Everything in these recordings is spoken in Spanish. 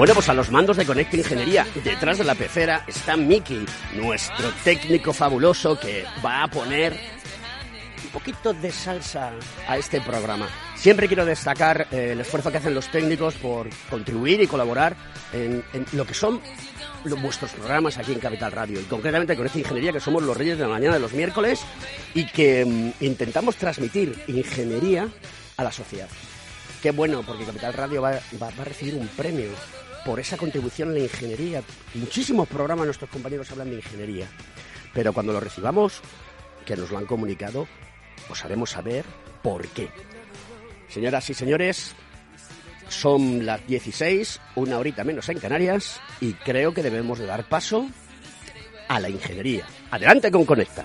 Bueno, pues a los mandos de Conecta Ingeniería, detrás de la pecera, está Miki, nuestro técnico fabuloso que va a poner un poquito de salsa a este programa. Siempre quiero destacar eh, el esfuerzo que hacen los técnicos por contribuir y colaborar en, lo que son vuestros programas aquí en Capital Radio y concretamente Conecta Ingeniería, que somos los reyes de la mañana de los miércoles y que mm, intentamos transmitir ingeniería a la sociedad. Qué bueno, porque Capital Radio va a recibir un premio por esa contribución en la ingeniería. Muchísimos programas nuestros compañeros hablan de ingeniería, pero cuando lo recibamos, que nos lo han comunicado, os haremos saber por qué. Señoras y señores, son las 16, una horita menos en Canarias, y creo que debemos de dar paso a la ingeniería. Adelante con Conecta.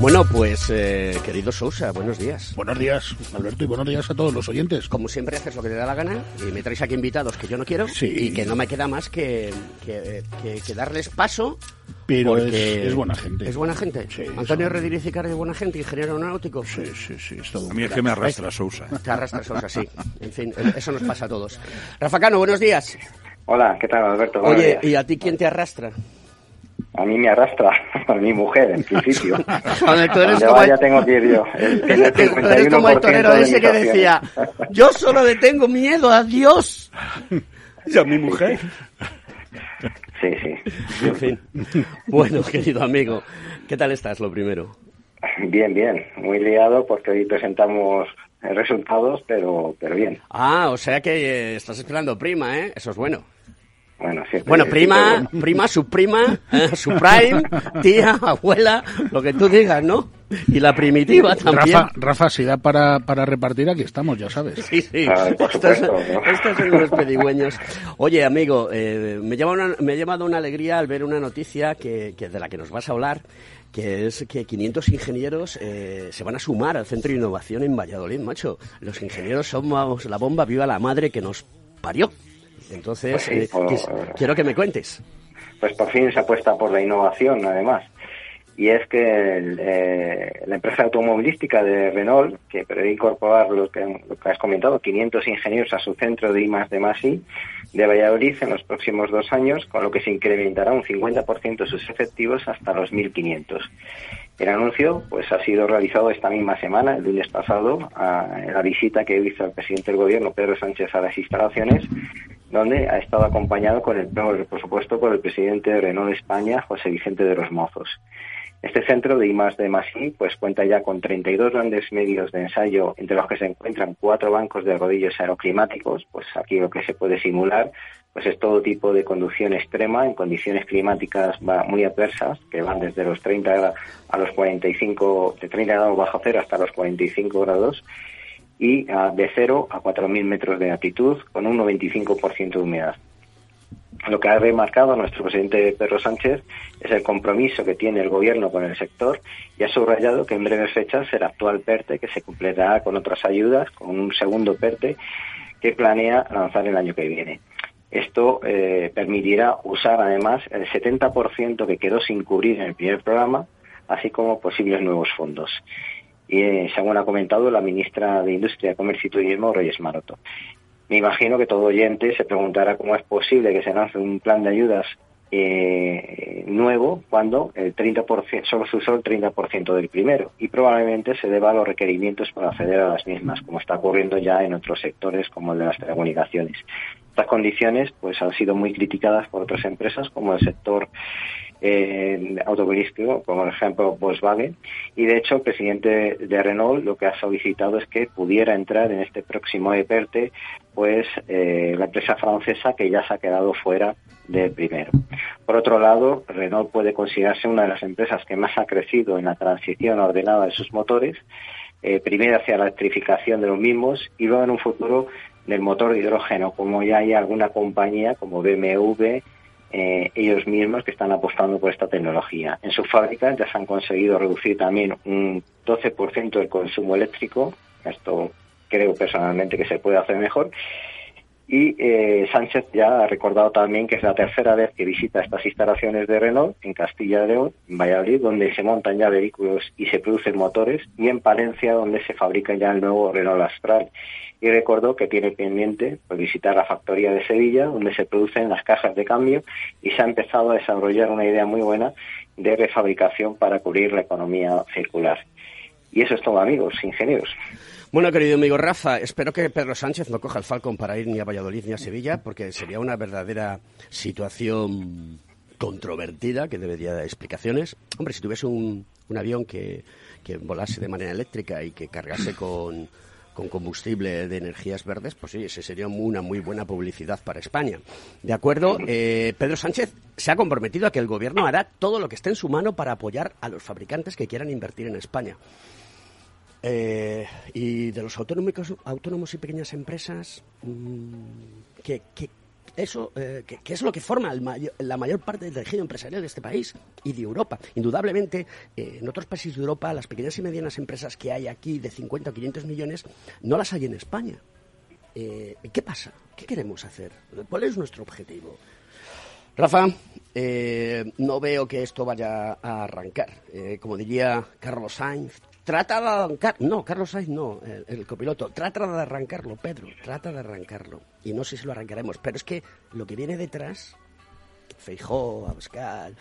Bueno, pues eh, querido Sousa, buenos días. Buenos días, Alberto, y buenos días a todos los oyentes. Como siempre haces lo que te da la gana y me traes aquí invitados que yo no quiero y que no me queda más que, que, darles paso. Pero es, buena gente. Es buena gente. Antonio Redirizicar es buena gente, ingeniero aeronáutico. Sí, sí, sí. a mí es que me arrastra Sousa. Te arrastra Sousa, sí. En fin, eso nos pasa a todos. Rafa Cano, buenos días. Hola, ¿qué tal, Alberto? Oye, ¿y a ti quién te arrastra? A mí me arrastra a mi mujer, en principio. tú eres como ya tengo que ir yo. eres como el torero ese que decía, yo solo le tengo miedo a Dios y a mi mujer. Sí, sí. En fin. Bueno, querido amigo, ¿qué tal estás, lo primero? Bien, bien. Muy liado porque hoy presentamos resultados, pero, pero bien. Ah, o sea que eh, estás esperando prima, ¿eh? Eso es bueno. Bueno, bueno prima, prima, su prima, eh, su prime, tía, abuela, lo que tú digas, ¿no? Y la primitiva también. Rafa, Rafa si da para, para repartir, aquí estamos, ya sabes. Sí, sí. estos, son los pedigüeños. Oye, amigo, eh, me, llama me ha llamado una alegría al ver una noticia que, que de la que nos vas a hablar, que es que 500 ingenieros eh, se van a sumar al Centro de Innovación en Valladolid, macho. Los ingenieros somos la bomba viva la madre que nos parió. Entonces, pues eh, pues, quiero que me cuentes. Pues por fin se apuesta por la innovación, además. Y es que eh, la empresa automovilística de Renault, que prevé incorporar lo que, lo que, has comentado, 500 ingenieros a su centro de I de Masi de Valladolid en los próximos dos años, con lo que se incrementará un 50% sus efectivos hasta los 1.500. El anuncio pues ha sido realizado esta misma semana, el lunes pasado, a, en la visita que hizo el presidente del gobierno, Pedro Sánchez, a las instalaciones donde ha estado acompañado con el, por supuesto, por el presidente de Renault España, José Vicente de los Mozos. Este centro de I de pues cuenta ya con 32 grandes medios de ensayo, entre los que se encuentran cuatro bancos de rodillos aeroclimáticos. Pues aquí lo que se puede simular pues es todo tipo de conducción extrema en condiciones climáticas muy adversas, que van desde los 30 a los 45, de 30 grados bajo cero hasta los 45 grados, y de cero a 4.000 metros de altitud, con un 95% de humedad. Lo que ha remarcado nuestro presidente Pedro Sánchez es el compromiso que tiene el Gobierno con el sector y ha subrayado que en breves fechas será actual PERTE, que se completará con otras ayudas, con un segundo PERTE que planea lanzar el año que viene. Esto eh, permitirá usar además el 70% que quedó sin cubrir en el primer programa, así como posibles nuevos fondos. Y eh, según ha comentado la ministra de Industria, Comercio y Turismo, Reyes Maroto. Me imagino que todo oyente se preguntará cómo es posible que se lance un plan de ayudas eh, nuevo cuando el 30%, solo se usó el 30% del primero y probablemente se deba a los requerimientos para acceder a las mismas, como está ocurriendo ya en otros sectores como el de las telecomunicaciones. Estas condiciones pues han sido muy criticadas por otras empresas como el sector eh, automovilístico, como por ejemplo Volkswagen, y de hecho el presidente de Renault lo que ha solicitado es que pudiera entrar en este próximo EPERTE pues eh, la empresa francesa que ya se ha quedado fuera del primero. Por otro lado, Renault puede considerarse una de las empresas que más ha crecido en la transición ordenada de sus motores, eh, primero hacia la electrificación de los mismos y luego en un futuro del motor de hidrógeno, como ya hay alguna compañía como BMW, eh, ellos mismos que están apostando por esta tecnología. En sus fábricas ya se han conseguido reducir también un 12% del consumo eléctrico. Esto creo personalmente que se puede hacer mejor. Y eh, Sánchez ya ha recordado también que es la tercera vez que visita estas instalaciones de Renault en Castilla y León, en Valladolid, donde se montan ya vehículos y se producen motores, y en Palencia, donde se fabrica ya el nuevo Renault Astral y recordó que tiene pendiente pues, visitar la factoría de Sevilla, donde se producen las cajas de cambio y se ha empezado a desarrollar una idea muy buena de refabricación para cubrir la economía circular. Y eso es todo, amigos, ingenieros. Bueno, querido amigo Rafa, espero que Pedro Sánchez no coja el Falcon para ir ni a Valladolid ni a Sevilla, porque sería una verdadera situación controvertida que debería dar explicaciones. Hombre, si tuviese un, un avión que, volase de manera eléctrica y que cargase con con combustible de energías verdes, pues sí, ese sería una muy buena publicidad para España. ¿De acuerdo? Eh, Pedro Sánchez se ha comprometido a que el Gobierno hará todo lo que esté en su mano para apoyar a los fabricantes que quieran invertir en España. Eh, y de los autónomos, autónomos y pequeñas empresas, mm, ¿qué, qué, eso, eh, que, es lo que forma la mayor parte del tejido empresarial de este país y de Europa. Indudablemente, eh, en otros países de Europa, las pequeñas y medianas empresas que hay aquí de 50 o 500 millones no las hay en España. Eh, ¿Qué pasa? ¿Qué queremos hacer? ¿Cuál es nuestro objetivo? Rafa, no veo que esto vaya a arrancar. como diría Carlos Sainz, Trata de arrancar. No, Carlos Sainz no, el, copiloto. Trata de arrancarlo, Pedro. Trata de arrancarlo. Y no sé si lo arrancaremos. Pero es que lo que viene detrás, Feijó, Abascal,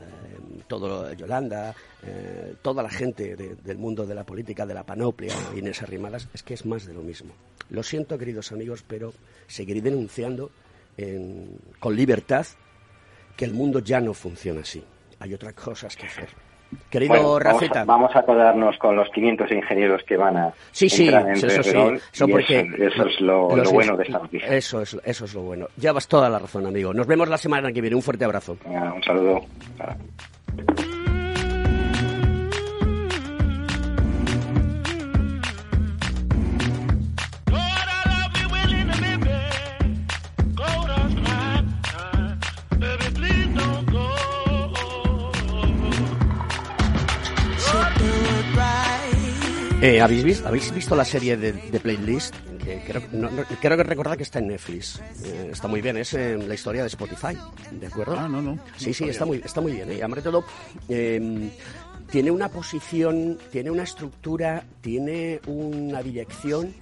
eh, todo Yolanda, eh, toda la gente del mundo de la política, de la panoplia, Inés Arrimadas, es que es más de lo mismo. Lo siento, queridos amigos, pero seguiré denunciando con libertad que el mundo ya no funciona así. Hay otras cosas que hacer. Querido Rafita. Vamos a, vamos con los 500 ingenieros que van a sí, sí, entrar en eso, sí, eso, porque eso, es lo, bueno de esta noticia. Eso es, eso es lo bueno. Llevas toda la razón, amigo. Nos vemos la semana que viene. Un fuerte abrazo. un saludo. Eh, ¿habéis, visto, ¿Habéis visto la serie de, Playlist? Que creo, que recordar que está en Netflix. Eh, está muy bien, es eh, la historia de Spotify, ¿de acuerdo? Ah, no, no. Sí, sí, está muy, está muy bien. Y además todo, em, tiene una posición, tiene una estructura, tiene una dirección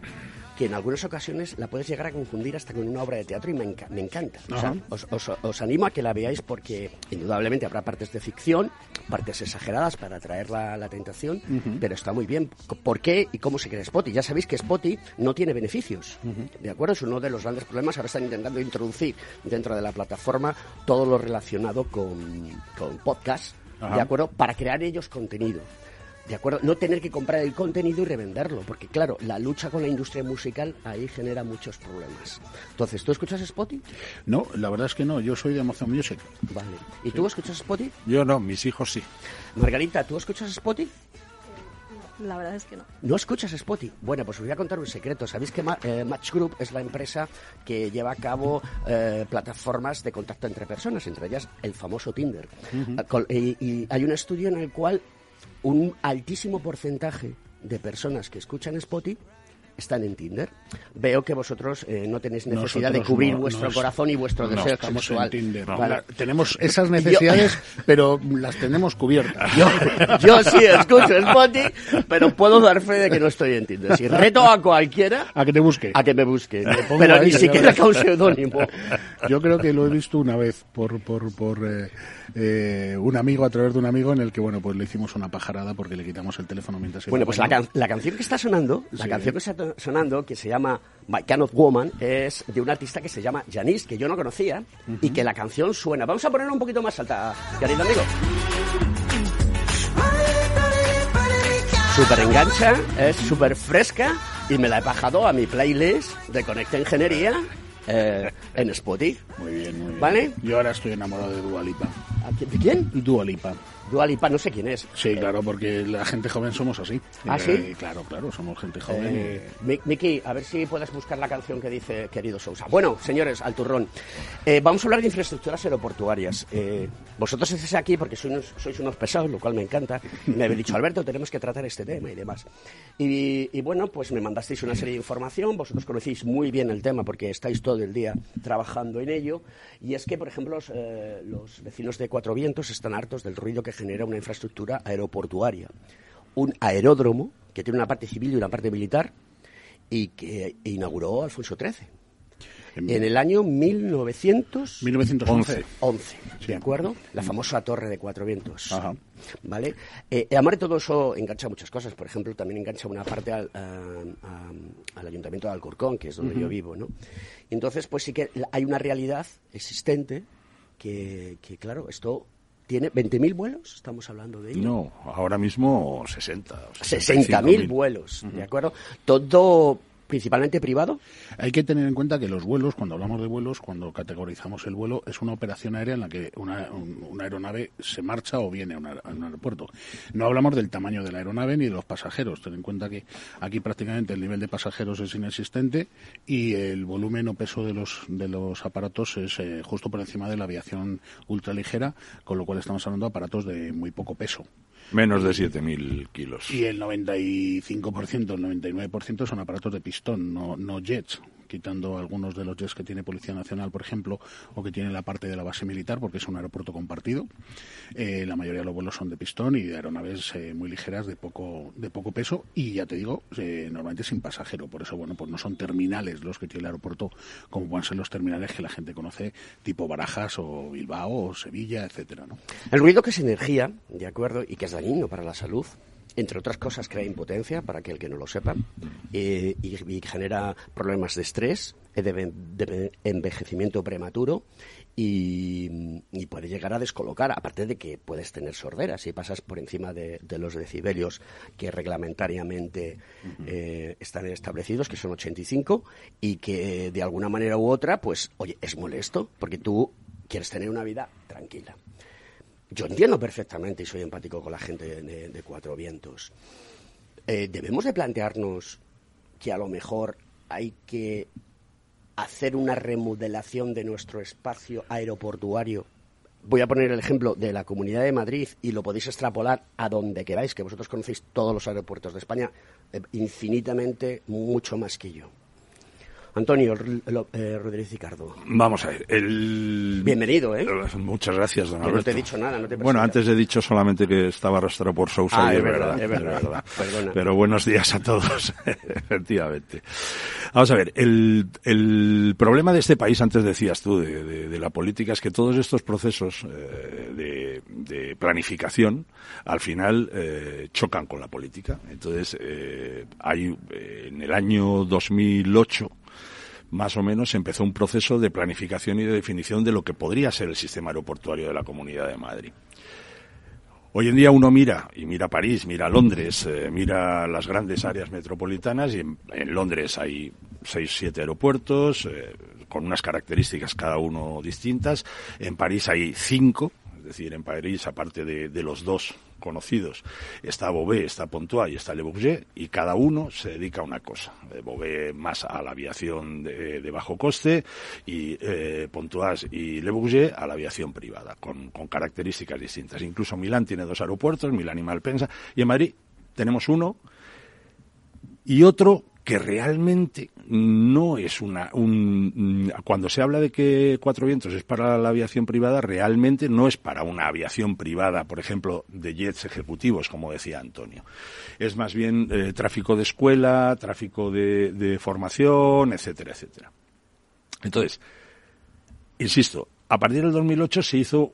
que en algunas ocasiones la puedes llegar a confundir hasta con una obra de teatro y me, encanta. os, animo a que la veáis porque indudablemente habrá partes de ficción, partes exageradas para atraer la, tentación, pero está muy bien. ¿Por qué y cómo se crea Spotify? Ya sabéis que Spotify no tiene beneficios, ¿de acuerdo? Es uno de los grandes problemas. Ahora están intentando introducir dentro de la plataforma todo lo relacionado con, con podcast ¿de acuerdo? Para crear ellos contenido. ¿De acuerdo? No tener que comprar el contenido y revenderlo, porque claro, la lucha con la industria musical ahí genera muchos problemas. Entonces, ¿tú escuchas Spotify? No, la verdad es que no, yo soy de Amazon Music. Vale. ¿Y tú escuchas Spotify? Yo no, mis hijos sí. Margarita, ¿tú escuchas Spotify? La verdad es que no. ¿No escuchas Spotify? Bueno, pues os voy a contar un secreto. ¿Sabéis que eh, Match Group es la empresa que lleva a cabo eh, plataformas de contacto entre personas, entre ellas el famoso Tinder? y, y hay un estudio en el cual un altísimo porcentaje de personas que escuchan Spotify están en Tinder. Veo que vosotros eh, no tenéis necesidad de cubrir vuestro corazón y vuestro deseo estamos sexual. Tinder. Tenemos esas necesidades, pero las tenemos cubiertas. Yo, sí escucho Spotify, pero puedo dar fe de que no estoy en Tinder. Si reto a cualquiera... A que te busque. A que me busque. Pero ni siquiera con seudónimo. Yo creo que lo he visto una vez por, por, por eh, eh, un amigo, a través de un amigo, en el que, bueno, pues le hicimos una pajarada porque le quitamos el teléfono mientras... Bueno, pues la, canción que está sonando, la canción que está sonando, que se llama My Kind of Woman, es de un artista que se llama Janice, que yo no conocía, y que la canción suena. Vamos a ponerla un poquito más alta, querido amigo. Súper engancha, es súper fresca y me la he bajado a mi playlist de Conecta Ingeniería eh, en Spotify. Muy bien, muy bien. ¿Vale? Yo ahora estoy enamorado de Dualipa. ¿De quién? Dualipa. Dualipa, no sé quién es. Sí, claro, porque la gente joven somos así. ¿Ah, sí? Eh, claro, claro, somos gente joven. Eh, Miki, a ver si puedes buscar la canción que dice querido Sousa. Bueno, señores, al turrón. Eh, vamos a hablar de infraestructuras aeroportuarias. Eh, vosotros estáis aquí porque sois unos, sois unos pesados, lo cual me encanta. Me habéis dicho, Alberto, tenemos que tratar este tema y demás. Y, y, bueno, pues me mandasteis una serie de información. Vosotros conocéis muy bien el tema porque estáis todo el día trabajando en ello. Y es que, por ejemplo, los, los vecinos de Cuatro Vientos están hartos del ruido que genera una infraestructura aeroportuaria. Un aeródromo que tiene una parte civil y una parte militar y que inauguró Alfonso XIII. En el año 1900... 1911. 11, ¿De acuerdo? La famosa Torre de Cuatro Vientos. Ajá. ¿Vale? Eh, además de todo eso engancha muchas cosas. Por ejemplo, también engancha una parte al, al Ayuntamiento de Alcorcón, que es donde yo vivo, ¿no? Entonces, pues sí que hay una realidad existente que, que claro, esto ¿Tiene 20.000 vuelos? ¿Estamos hablando de ello? No, ahora mismo 60. 60.000 vuelos, ¿de acuerdo? Todo principalmente privado? Hay que tener en cuenta que los vuelos, cuando hablamos de vuelos, cuando categorizamos el vuelo, es una operación aérea en la que una, aeronave se marcha o viene a, un aeropuerto. No hablamos del tamaño de la aeronave ni de los pasajeros. Ten en cuenta que aquí prácticamente el nivel de pasajeros es inexistente y el volumen o peso de los, de los aparatos es eh, justo por encima de la aviación ultraligera, con lo cual estamos hablando de aparatos de muy poco peso. Menos de 7.000 kilos. Y el 95%, el 99% son aparatos de pistón, no, no jets quitando algunos de los jets que tiene Policía Nacional, por ejemplo, o que tiene la parte de la base militar, porque es un aeropuerto compartido. Eh, la mayoría de los vuelos son de pistón y de aeronaves eh, muy ligeras de poco de poco peso y ya te digo, eh, normalmente sin pasajero. Por eso, bueno, pues no son terminales los que tiene el aeropuerto como pueden ser los terminales que la gente conoce, tipo Barajas o Bilbao o Sevilla, etcétera, ¿no? El ruido que es energía, de acuerdo, y que es dañino para la salud, entre otras cosas, crea impotencia, para aquel que no lo sepa, y, genera problemas de estrés, de, envejecimiento prematuro y, puede llegar a descolocar, aparte de que puedes tener sordera si pasas por encima de, los decibelios que reglamentariamente eh, están establecidos, que son 85, y que de alguna manera u otra, pues, oye, es molesto, porque tú quieres tener una vida tranquila. Yo entiendo perfectamente y soy empático con la gente de, Cuatro Vientos. Eh, debemos de plantearnos que a lo mejor hay que hacer una remodelación de nuestro espacio aeroportuario. Voy a poner el ejemplo de la Comunidad de Madrid y lo podéis extrapolar a donde queráis, que vosotros conocéis todos los aeropuertos de España eh, infinitamente mucho más que yo. Antonio eh, Rodríguez Ricardo. Vamos a ver. El... Bienvenido, ¿eh? Muchas gracias, don Alberto. no te he dicho nada, no te Bueno, antes he dicho solamente que estaba arrastrado por Sousa ah, y es verdad, es verdad. Pero buenos días a todos, efectivamente. Vamos a ver, el, el, problema de este país, antes decías tú, de, de, la política, es que todos estos procesos eh, de, de, planificación, al final, eh, chocan con la política. Entonces, eh, hay, en el año 2008, más o menos empezó un proceso de planificación y de definición de lo que podría ser el sistema aeroportuario de la Comunidad de Madrid. Hoy en día uno mira, y mira París, mira Londres, eh, mira las grandes áreas metropolitanas, y en, Londres hay seis, siete aeropuertos, eh, con unas características cada uno distintas. En París hay cinco, es decir, en París, aparte de, los dos conocidos, está Beauvais, está Pontois y está Le Bourget, y cada uno se dedica a una cosa. Eh, Beauvais más a la aviación de, bajo coste, y eh, Pontois y Le Bourget a la aviación privada, con, con características distintas. Incluso Milán tiene dos aeropuertos, Milán y Malpensa, y en Madrid tenemos uno y otro que realmente no es una un, cuando se habla de que Cuatro Vientos es para la aviación privada realmente no es para una aviación privada por ejemplo de jets ejecutivos como decía Antonio. Es más bien eh, tráfico de escuela tráfico de formación etcétera etcétera. Entonces insisto a partir del 2008 se hizo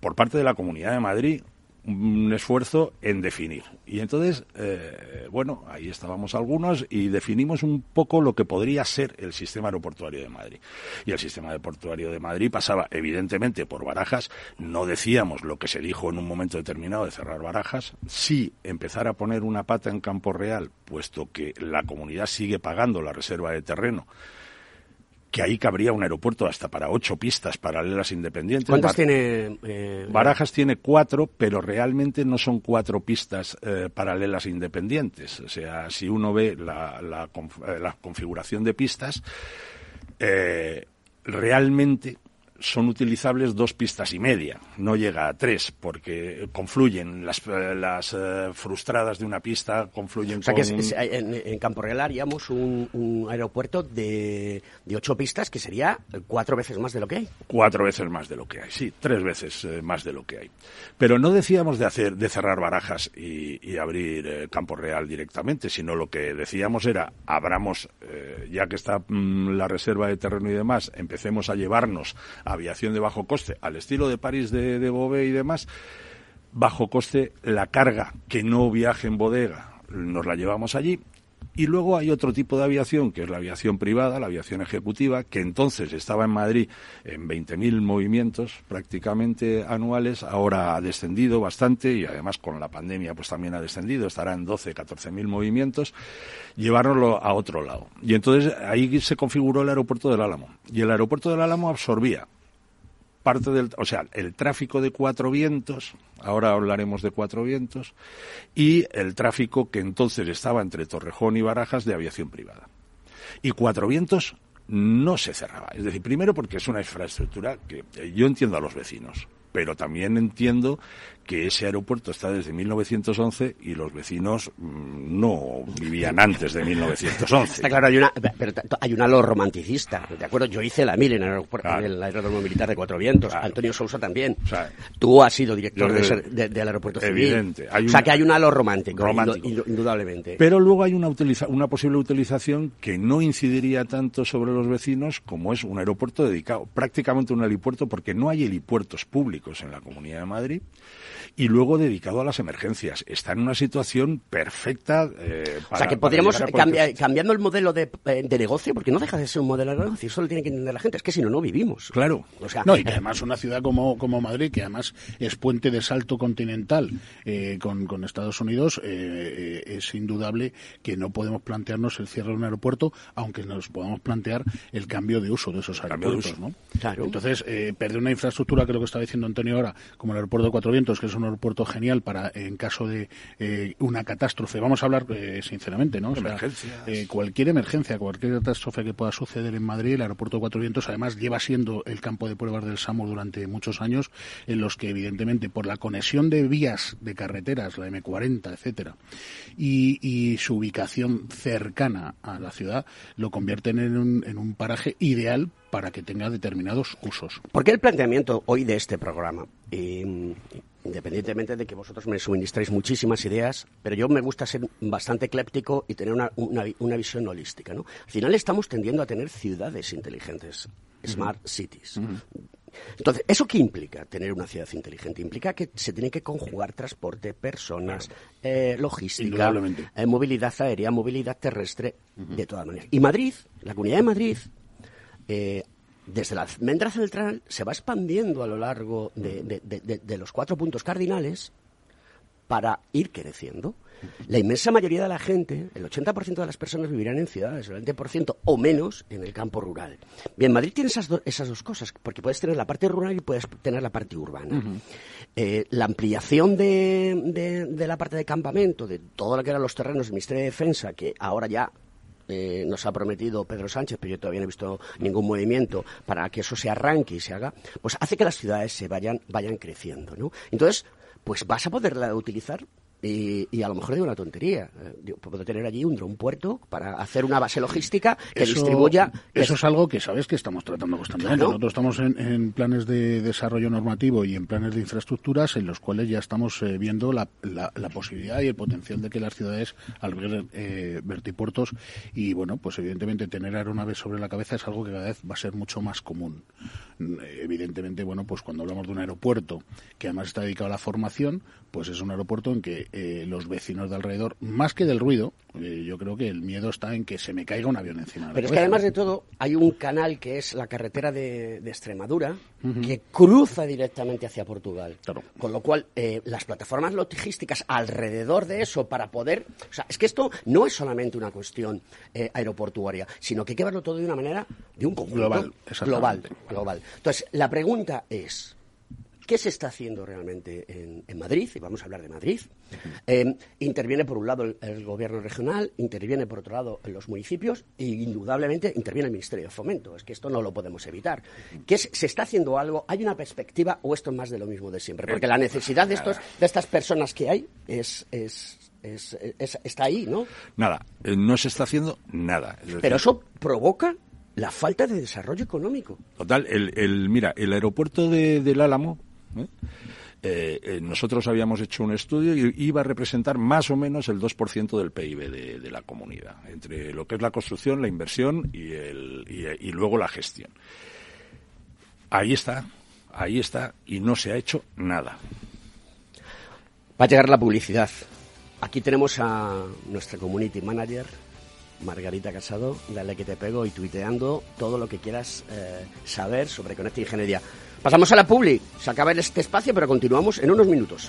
por parte de la Comunidad de Madrid un esfuerzo en definir. Y entonces, eh, bueno, ahí estábamos algunos y definimos un poco lo que podría ser el sistema aeroportuario de Madrid. Y el sistema aeroportuario de Madrid pasaba, evidentemente, por barajas. No decíamos lo que se dijo en un momento determinado de cerrar barajas. Sí empezar a poner una pata en campo real, puesto que la comunidad sigue pagando la reserva de terreno que ahí cabría un aeropuerto hasta para ocho pistas paralelas independientes. ¿Cuántas tiene? Eh, Barajas tiene cuatro, pero realmente no son cuatro pistas eh, paralelas independientes. O sea, si uno ve la, la, eh, la configuración de pistas, realmente son utilizables dos pistas y media, no llega a tres, porque confluyen las, las eh, frustradas de una pista, confluyen o sea que en, Campo Real haríamos un, aeropuerto de, de, ocho pistas que sería cuatro veces más de lo que hay. Cuatro veces más de lo que hay, sí, tres veces eh, más de lo que hay. Pero no decíamos de hacer, de cerrar barajas y, abrir eh, Campo Real directamente, sino lo que decíamos era, abramos, ya que está mm, la reserva de terreno y demás, empecemos a llevarnos aviación de bajo coste, al estilo de París de, de y demás, bajo coste la carga que no viaje en bodega. Nos la llevamos allí y luego hay otro tipo de aviación, que es la aviación privada, la aviación ejecutiva, que entonces estaba en Madrid en 20.000 movimientos prácticamente anuales, ahora ha descendido bastante y además con la pandemia pues también ha descendido, estará en 12, 14.000 movimientos, llevárnoslo a otro lado. Y entonces ahí se configuró el aeropuerto del Álamo. Y el aeropuerto del Álamo absorbía parte del, o sea, el tráfico de cuatro vientos, ahora hablaremos de cuatro vientos, y el tráfico que entonces estaba entre Torrejón y Barajas de aviación privada. Y cuatro vientos no se cerraba. Es decir, primero porque es una infraestructura que yo entiendo a los vecinos, pero también entiendo que ese aeropuerto está desde 1911 y los vecinos mm, no vivían antes de 1911. Está claro, hay una, pero hay un halo romanticista, ¿de acuerdo? Yo hice la mil en el, aeropuerto, en el aeropuerto militar de Cuatro Vientos, Antonio Sousa también. Tú has sido director del aeropuerto civil. o sea, que hay un halo romántico, indudablemente. Pero luego hay una, una posible utilización que no incidiría tanto sobre los vecinos como es un aeropuerto dedicado, prácticamente un helipuerto, porque no hay helipuertos públicos en la Comunidad de Madrid y luego dedicado a las emergencias. Está en una situación perfecta. Eh, o sea, que podríamos, cambiar, cambiando el modelo de, eh, de, negocio, porque no deja de ser un modelo de negocio, eso lo tiene que entender la gente, es que si no, no vivimos. Claro. O sea, no, y que además una ciudad como, como Madrid, que además es puente de salto continental eh, con, con, Estados Unidos, eh, eh, es indudable que no podemos plantearnos el cierre de un aeropuerto, aunque nos podamos plantear el cambio de uso de esos aeropuertos. ¿no? Claro. Entonces, perder una infraestructura, que lo que estaba diciendo Antonio ahora, como el aeropuerto de Cuatro Vientos, que es un aeropuerto genial para en caso de eh, una catástrofe. Vamos a hablar eh, sinceramente, ¿no? Eh, cualquier emergencia, cualquier catástrofe que pueda suceder en Madrid, el aeropuerto de Cuatro Vientos además lleva siendo el campo de pruebas del SAMUR durante muchos años, en los que evidentemente por la conexión de vías de carreteras, la M40, etcétera, y, y su ubicación cercana a la ciudad, lo convierten en un, en un paraje ideal para que tenga determinados usos. ¿Por qué el planteamiento hoy de este programa? Independientemente de que vosotros me suministráis muchísimas ideas, pero yo me gusta ser bastante ecléptico y tener una, una, visión holística. ¿no? Al final estamos tendiendo a tener ciudades inteligentes, smart cities. Entonces, ¿eso qué implica tener una ciudad inteligente? Implica que se tiene que conjugar transporte, personas, eh, logística, eh, movilidad aérea, movilidad terrestre, de todas maneras. Y Madrid, la Comunidad de Madrid, eh, desde la almendra central se va expandiendo a lo largo de, los cuatro puntos cardinales para ir creciendo. La inmensa mayoría de la gente, el 80% de las personas vivirán en ciudades, el 20% o menos en el campo rural. Bien, Madrid tiene esas, esas dos cosas, porque puedes tener la parte rural y puedes tener la parte urbana. Eh, la ampliación de, de, la parte de campamento, de todo lo que eran los terrenos del Ministerio de Defensa, que ahora ya eh, nos ha prometido Pedro Sánchez, pero yo todavía no he visto ningún movimiento para que eso se arranque y se haga, pues hace que las ciudades se vayan, vayan creciendo, ¿no? Entonces, pues vas a poderla utilizar y, a lo mejor digo una tontería. Eh, puedo tener allí un dron puerto para hacer una base logística que distribuya. Eso es algo que sabes que estamos tratando constantemente. Nosotros estamos en, planes de desarrollo normativo y en planes de infraestructuras en los cuales ya estamos eh, viendo la, posibilidad y el potencial de que las ciudades alberguen eh, vertipuertos. Y bueno, pues evidentemente tener aeronaves sobre la cabeza es algo que cada vez va a ser mucho más común. Evidentemente, bueno, pues cuando hablamos de un aeropuerto que además está dedicado a la formación, pues es un aeropuerto en que eh, los vecinos de alrededor, más que del ruido, eh, yo creo que el miedo está en que se me caiga un avión encima. Pero es que además de todo, hay un canal que es la carretera de, Extremadura que cruza directamente hacia Portugal. Con lo cual, eh, las plataformas logísticas alrededor de eso para poder. O sea, es que esto no es solamente una cuestión aeroportuaria, sino que hay que verlo todo de una manera, de un conjunto global. Global, global. Entonces, la pregunta es. ¿Qué se está haciendo realmente en, Madrid? Y vamos a hablar de Madrid. Eh, interviene por un lado el, gobierno regional, interviene por otro lado los municipios e indudablemente interviene el Ministerio de Fomento. Es que esto no lo podemos evitar. ¿Qué se está haciendo algo? ¿Hay una perspectiva o esto es más de lo mismo de siempre? Porque la necesidad de, estos, de estas personas que hay es, está ahí, ¿no? Nada, eh, no se está haciendo nada. Pero eso provoca la falta de desarrollo económico. Total, el, mira, el aeropuerto de, del Álamo ¿eh? Eh, eh, nosotros habíamos hecho un estudio y iba a representar más o menos el 2% del PIB de, la comunidad, entre lo que es la construcción, la inversión y, el, y, luego la gestión. Ahí está, ahí está, y no se ha hecho nada. Va a llegar la publicidad. Aquí tenemos a nuestra community manager, Margarita Casado, dale que te pego y tuiteando todo lo que quieras saber sobre Conecta Ingeniería. Pasamos a la publi. Se acaba este espacio, pero continuamos en unos minutos.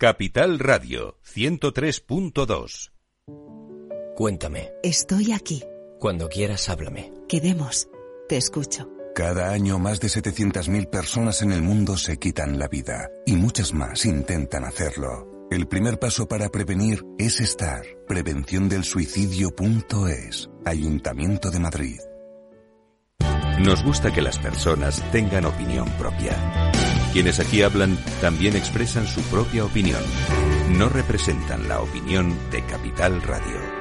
Capital Radio 103.2. Cuéntame. Estoy aquí. Cuando quieras, háblame. Quedemos. Te escucho. Cada año más de 700.000 personas en el mundo se quitan la vida y muchas más intentan hacerlo. El primer paso para prevenir es estar. Prevención del suicidio.es. Ayuntamiento de Madrid. Nos gusta que las personas tengan opinión propia. Quienes aquí hablan también expresan su propia opinión. No representan la opinión de Capital Radio.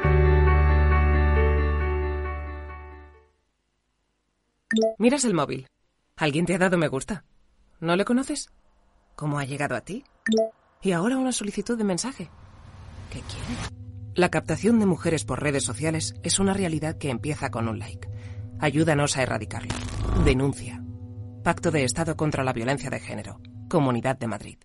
Miras el móvil. ¿Alguien te ha dado me gusta? ¿No le conoces? ¿Cómo ha llegado a ti? Y ahora una solicitud de mensaje. ¿Qué quiere? La captación de mujeres por redes sociales es una realidad que empieza con un like. Ayúdanos a erradicarla. Denuncia. Pacto de Estado contra la Violencia de Género. Comunidad de Madrid.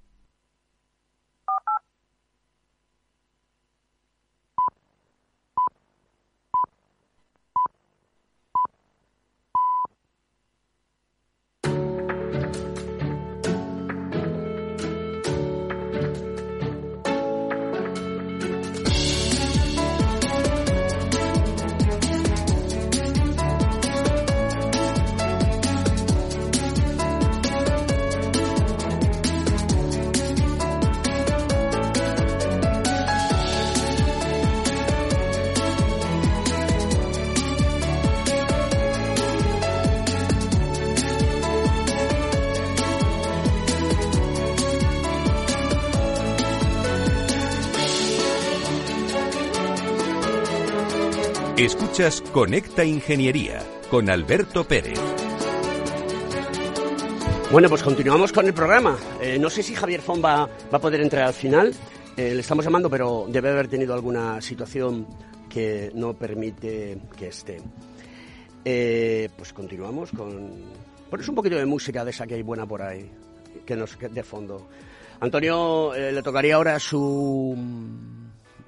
Escuchas Conecta Ingeniería con Alberto Pérez. Bueno, pues continuamos con el programa. Eh, no sé si Javier Fon va, a poder entrar al final. Eh, le estamos llamando, pero debe haber tenido alguna situación que no permite que esté. Eh, pues continuamos con... Pones un poquito de música de esa que hay buena por ahí, que nos de fondo. Antonio, le tocaría ahora su,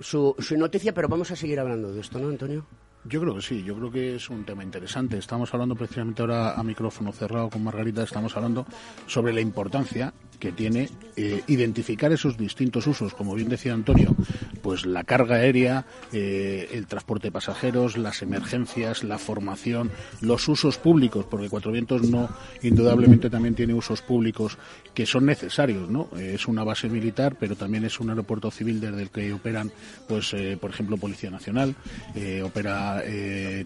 su, su noticia, pero vamos a seguir hablando de esto, ¿no, Antonio? Yo creo que sí, yo creo que es un tema interesante. Estamos hablando precisamente ahora a micrófono cerrado con Margarita, estamos hablando sobre la importancia que tiene eh, identificar esos distintos usos, como bien decía Antonio, pues la carga aérea, eh, el transporte de pasajeros, las emergencias, la formación, los usos públicos, porque Cuatro Vientos no, indudablemente también tiene usos públicos que son necesarios, ¿no? Eh, es una base militar, pero también es un aeropuerto civil desde el que operan, pues, por ejemplo, Policía Nacional, opera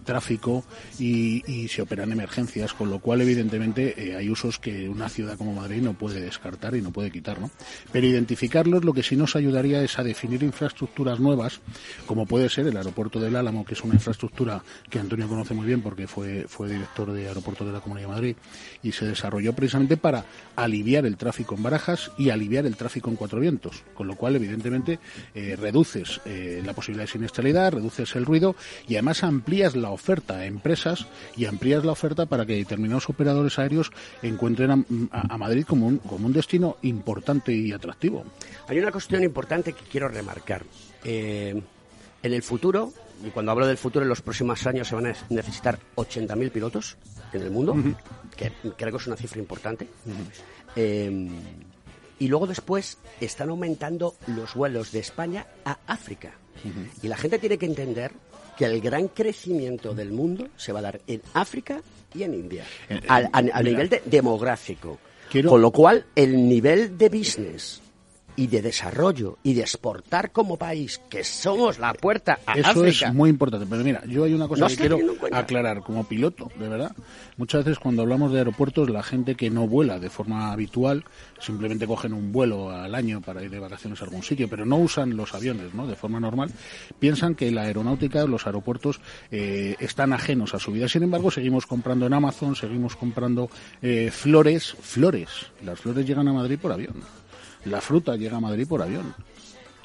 tráfico y, se operan emergencias, con lo cual, evidentemente, hay usos que una ciudad como Madrid no puede descartar y no puede quitar. Pero identificarlos lo que sí nos ayudaría es a definir infraestructuras nuevas, como puede ser el aeropuerto del Álamo, que es una infraestructura que Antonio conoce muy bien porque fue, fue director de aeropuertos de la Comunidad de Madrid y se desarrolló precisamente para aliviar el tráfico en Barajas y aliviar el tráfico en Cuatro Vientos, con lo cual evidentemente eh, reduces eh, la posibilidad de siniestralidad, reduces el ruido y además amplías la oferta a empresas y amplías la oferta para que determinados operadores aéreos encuentren a, a Madrid como un, como un destino importante y atractivo. Hay una cuestión importante que quiero remarcar. Eh, en el futuro, y cuando hablo del futuro, en los próximos años se van a necesitar 80.000 pilotos en el mundo, que creo que es una cifra importante. Eh, y luego después están aumentando los vuelos de España a África. Y la gente tiene que entender que el gran crecimiento del mundo se va a dar en África y en India, a, nivel de, demográfico. Con lo cual, el nivel de business y de desarrollo y de exportar como país, que somos la puerta a Eso África. es muy importante. Pero mira, yo hay una cosa No que quiero aclarar como piloto, de verdad. Muchas veces cuando hablamos de aeropuertos, la gente que no vuela de forma habitual simplemente cogen un vuelo al año para ir de vacaciones a algún sitio, pero no usan los aviones ¿no? de forma normal, piensan que la aeronáutica, los aeropuertos eh, están ajenos a su vida. Sin embargo, seguimos comprando en Amazon, seguimos comprando eh, flores, flores. Las flores llegan a Madrid por avión. La fruta llega a Madrid por avión.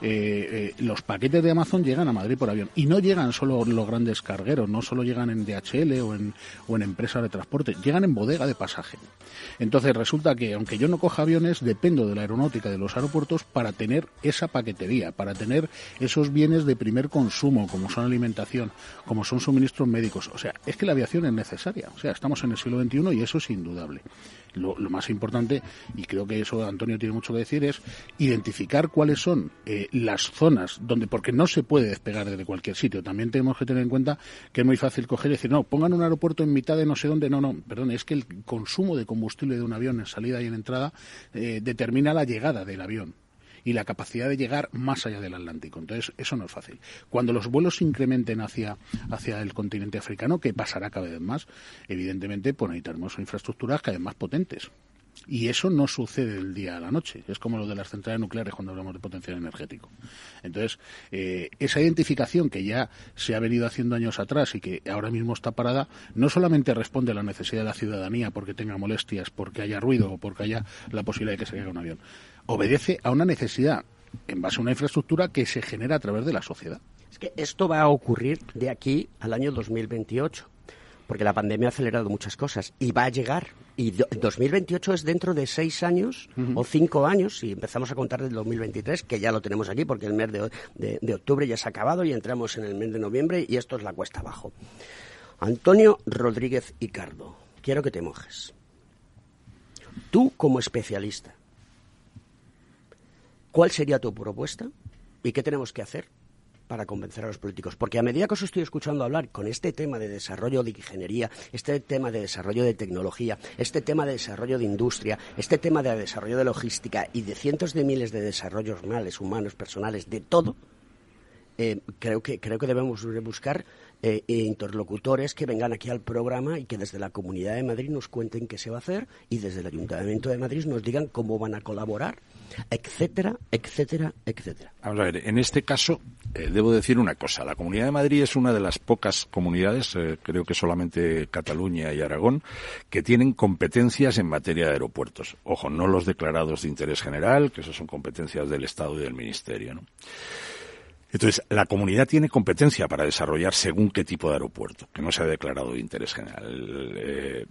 Eh, eh, los paquetes de Amazon llegan a Madrid por avión y no llegan solo los grandes cargueros, no solo llegan en DHL o en, o en empresas de transporte, llegan en bodega de pasaje. Entonces resulta que aunque yo no coja aviones, dependo de la aeronáutica de los aeropuertos para tener esa paquetería, para tener esos bienes de primer consumo, como son alimentación, como son suministros médicos. O sea, es que la aviación es necesaria. O sea, estamos en el siglo XXI y eso es indudable. Lo, lo más importante, y creo que eso Antonio tiene mucho que decir, es identificar cuáles son eh, las zonas donde, porque no se puede despegar desde cualquier sitio. También tenemos que tener en cuenta que es muy fácil coger y decir, no, pongan un aeropuerto en mitad de no sé dónde. No, no, perdón, es que el consumo de combustible de un avión en salida y en entrada eh, determina la llegada del avión y la capacidad de llegar más allá del Atlántico. Entonces, eso no es fácil. Cuando los vuelos se incrementen hacia, hacia el continente africano, que pasará cada vez más, evidentemente, pues necesitaremos infraestructuras cada vez más potentes. Y eso no sucede del día a la noche. Es como lo de las centrales nucleares cuando hablamos de potencial energético. Entonces, eh, esa identificación que ya se ha venido haciendo años atrás y que ahora mismo está parada, no solamente responde a la necesidad de la ciudadanía porque tenga molestias, porque haya ruido o porque haya la posibilidad de que se caiga un avión. Obedece a una necesidad en base a una infraestructura que se genera a través de la sociedad. Es que esto va a ocurrir de aquí al año 2028, porque la pandemia ha acelerado muchas cosas y va a llegar. Y do- 2028 es dentro de seis años o cinco años, si empezamos a contar del 2023, que ya lo tenemos aquí, porque el mes de, de- de octubre ya se ha acabado y entramos en el mes de noviembre y esto es la cuesta abajo. Antonio Rodríguez Icardo, quiero que te mojes. Tú como especialista, ¿cuál sería tu propuesta y qué tenemos que hacer para convencer a los políticos? Porque a medida que os estoy escuchando hablar con este tema de desarrollo de ingeniería, este tema de desarrollo de tecnología, este tema de desarrollo de industria, este tema de desarrollo de logística y de cientos de miles de desarrollos males, humanos, personales, de todo, eh, creo que creo que debemos buscar eh, interlocutores que vengan aquí al programa y que desde la Comunidad de Madrid nos cuenten qué se va a hacer y desde el Ayuntamiento de Madrid nos digan cómo van a colaborar, etcétera, etcétera, etcétera. Vamos a ver, en este caso eh, debo decir una cosa. La Comunidad de Madrid es una de las pocas comunidades, eh, creo que solamente Cataluña y Aragón, que tienen competencias en materia de aeropuertos. Ojo, no los declarados de interés general, que eso son competencias del Estado y del Ministerio. ¿no? Entonces, la comunidad tiene competencia para desarrollar según qué tipo de aeropuerto, que no se ha declarado de interés general. Eh,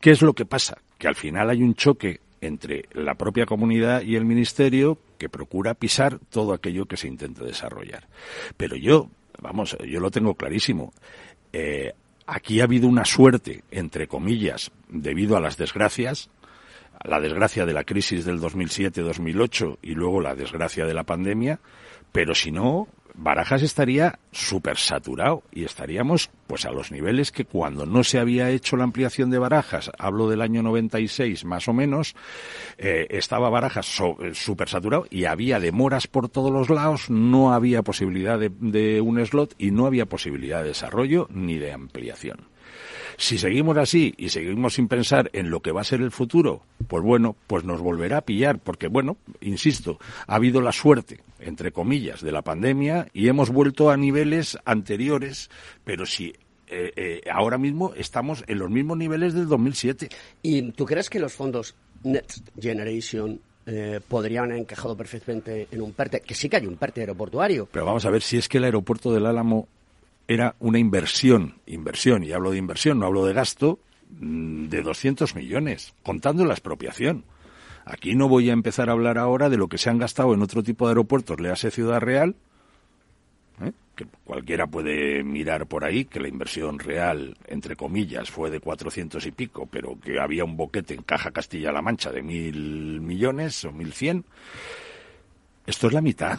¿Qué es lo que pasa? Que al final hay un choque entre la propia comunidad y el ministerio que procura pisar todo aquello que se intenta desarrollar. Pero yo, vamos, yo lo tengo clarísimo. Eh, aquí ha habido una suerte, entre comillas, debido a las desgracias, la desgracia de la crisis del 2007-2008 y luego la desgracia de la pandemia, pero si no, Barajas estaría súper saturado y estaríamos pues a los niveles que cuando no se había hecho la ampliación de Barajas, hablo del año 96 más o menos, eh, estaba Barajas súper saturado y había demoras por todos los lados, no había posibilidad de un slot y no había posibilidad de desarrollo ni de ampliación. Si seguimos así y seguimos sin pensar en lo que va a ser el futuro, pues bueno, pues nos volverá a pillar, porque bueno, insisto, ha habido la suerte, entre comillas, de la pandemia y hemos vuelto a niveles anteriores, pero si eh, eh, ahora mismo estamos en los mismos niveles del 2007. ¿Y tú crees que los fondos Next Generation eh, podrían haber encajado perfectamente en un PERTE? Que sí que hay un PERTE aeroportuario. Pero vamos a ver, si es que el aeropuerto del Álamo era una inversión, inversión, y hablo de inversión, no hablo de gasto, mm, de 200 millones, contando la expropiación. Aquí no voy a empezar a hablar ahora de lo que se han gastado en otro tipo de aeropuertos, le hace Ciudad Real, ¿eh? que cualquiera puede mirar por ahí que la inversión real, entre comillas, fue de 400 y pico, pero que había un boquete en Caja Castilla-La Mancha de mil millones o mil cien. Esto es la mitad.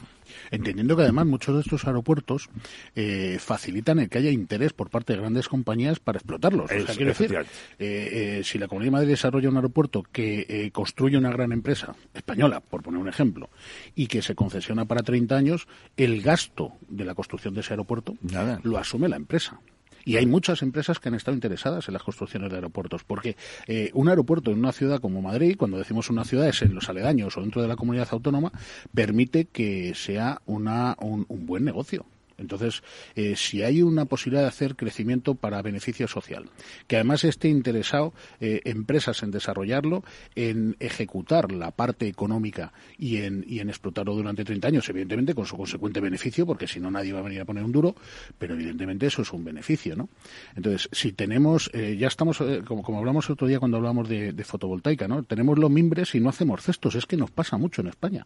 Entendiendo que además muchos de estos aeropuertos eh, facilitan el que haya interés por parte de grandes compañías para explotarlos. o sea, quiero decir, eh, eh, si la Comunidad de Madrid desarrolla un aeropuerto que construye una gran empresa española, por poner un ejemplo, y que se concesiona para 30 años, el gasto de la construcción de ese aeropuerto lo asume la empresa. Y hay muchas empresas que han estado interesadas en las construcciones de aeropuertos, porque eh, un aeropuerto en una ciudad como Madrid, cuando decimos una ciudad es en los aledaños o dentro de la comunidad autónoma, permite que sea una, un buen negocio. Entonces, eh, si hay una posibilidad de hacer crecimiento para beneficio social, que además esté interesado eh, empresas en desarrollarlo, en ejecutar la parte económica y en, y en explotarlo durante 30 años, evidentemente con su consecuente beneficio, porque si no nadie va a venir a poner un duro, pero evidentemente eso es un beneficio, ¿no? Entonces, si tenemos, eh, ya estamos, como, como hablamos el otro día cuando hablamos de, fotovoltaica, ¿no? Tenemos los mimbres y no hacemos cestos, es que nos pasa mucho en España.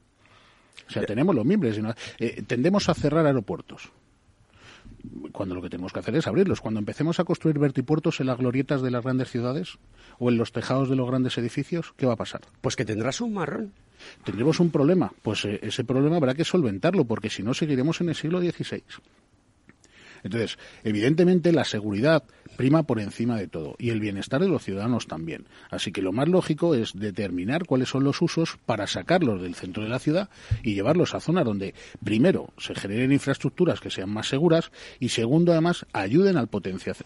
O sea, tenemos los mimbres. y tendemos a cerrar aeropuertos cuando lo que tenemos que hacer es abrirlos. Cuando empecemos a construir vertipuertos en las glorietas de las grandes ciudades o en los tejados de los grandes edificios, ¿qué va a pasar? Pues que tendrás un marrón. Tendremos un problema. Pues eh, ese problema habrá que solventarlo, porque si no seguiremos en el siglo XVI. Entonces, evidentemente la seguridad prima por encima de todo y el bienestar de los ciudadanos también. Así que lo más lógico es determinar cuáles son los usos para sacarlos del centro de la ciudad y llevarlos a zonas donde, primero, se generen infraestructuras que sean más seguras y, segundo, además, ayuden al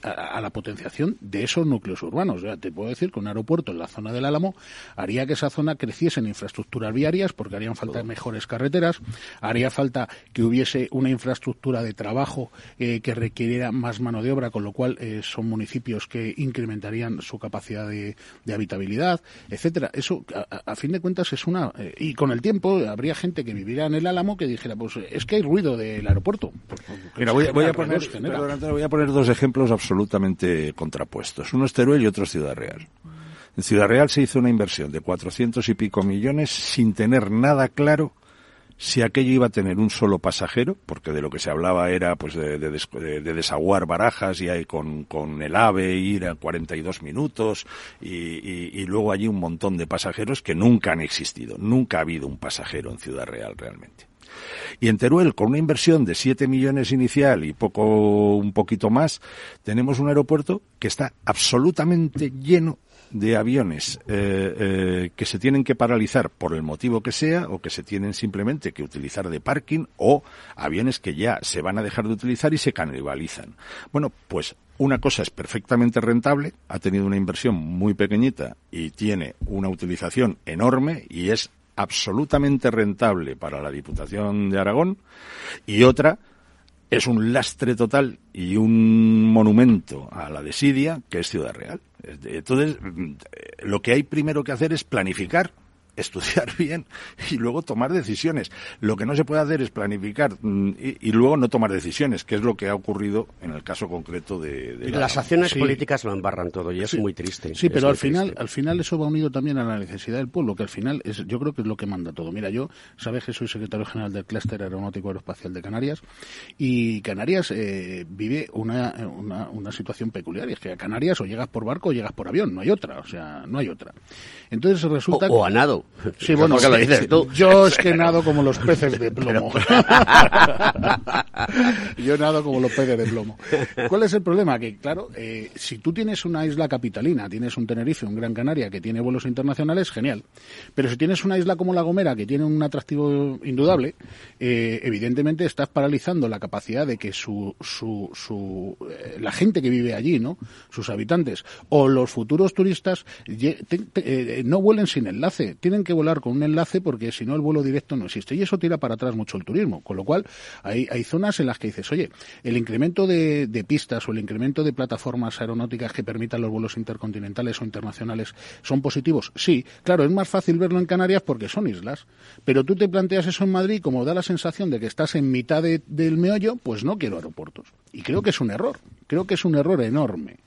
a, la potenciación de esos núcleos urbanos. Ya te puedo decir que un aeropuerto en la zona del Álamo haría que esa zona creciese en infraestructuras viarias porque harían falta mejores carreteras, haría falta que hubiese una infraestructura de trabajo eh, que requiriera más mano de obra, con lo cual eh, son municipios que incrementarían su capacidad de, habitabilidad, etcétera. Eso, a, fin de cuentas, es una. Eh, y con el tiempo habría gente que viviera en el Álamo que dijera, pues es que hay ruido del aeropuerto. Mira, voy, a poner, voy a poner dos ejemplos absolutamente contrapuestos. Uno es Teruel y otro es Ciudad Real. En Ciudad Real se hizo una inversión de cuatrocientos y pico millones sin tener nada claro si aquello iba a tener un solo pasajero, porque de lo que se hablaba era pues de, desaguar barajas y hay con, con, el AVE ir a 42 minutos y, y, y, luego allí un montón de pasajeros que nunca han existido, nunca ha habido un pasajero en Ciudad Real realmente. Y en Teruel, con una inversión de 7 millones inicial y poco, un poquito más, tenemos un aeropuerto que está absolutamente lleno de aviones eh, eh, que se tienen que paralizar por el motivo que sea o que se tienen simplemente que utilizar de parking o aviones que ya se van a dejar de utilizar y se canibalizan. Bueno, pues una cosa es perfectamente rentable, ha tenido una inversión muy pequeñita y tiene una utilización enorme y es absolutamente rentable para la Diputación de Aragón y otra es un lastre total y un monumento a la desidia que es Ciudad Real. Entonces, mm, lo que hay primero que hacer es planificar estudiar bien y luego tomar decisiones. Lo que no se puede hacer es planificar mm, y, luego no tomar decisiones, que es lo que ha ocurrido en el caso concreto de... Las acciones políticas lo embarran todo y es muy triste. Sí, pero al final, al final eso va unido también a la necesidad del pueblo, que al final es, yo creo que es lo que manda todo. Mira, yo, sabes que soy secretario general del Clúster Aeronáutico Aeroespacial de Canarias y Canarias eh, vive una, una, situación peculiar y es que a Canarias o llegas por barco o llegas por avión, no hay otra, o sea, no hay otra. Entonces resulta... O, a nado. Sí, bueno, lo dices tú. yo es que nado como los peces de plomo. yo nado como los peces de plomo. ¿Cuál es el problema? Que, claro, eh, si tú tienes una isla capitalina, tienes un Tenerife, un Gran Canaria que tiene vuelos internacionales, genial. Pero si tienes una isla como La Gomera que tiene un atractivo indudable, eh, evidentemente estás paralizando la capacidad de que su, su, su eh, la gente que vive allí, ¿no? Sus habitantes o los futuros turistas no vuelen sin enlace. Tienen que volar con un enlace porque si no el vuelo directo no existe. Y eso tira para atrás mucho el turismo. Con lo cual hay, hay zonas en las que dices, oye, el incremento de, de pistas o el incremento de plataformas aeronáuticas que permitan los vuelos intercontinentales o internacionales son positivos. Sí, claro, es más fácil verlo en Canarias porque son islas. Pero tú te planteas eso en Madrid como da la sensación de que estás en mitad del meollo, pues no quiero aeropuertos. Y creo que es un error. Creo que es un error enorme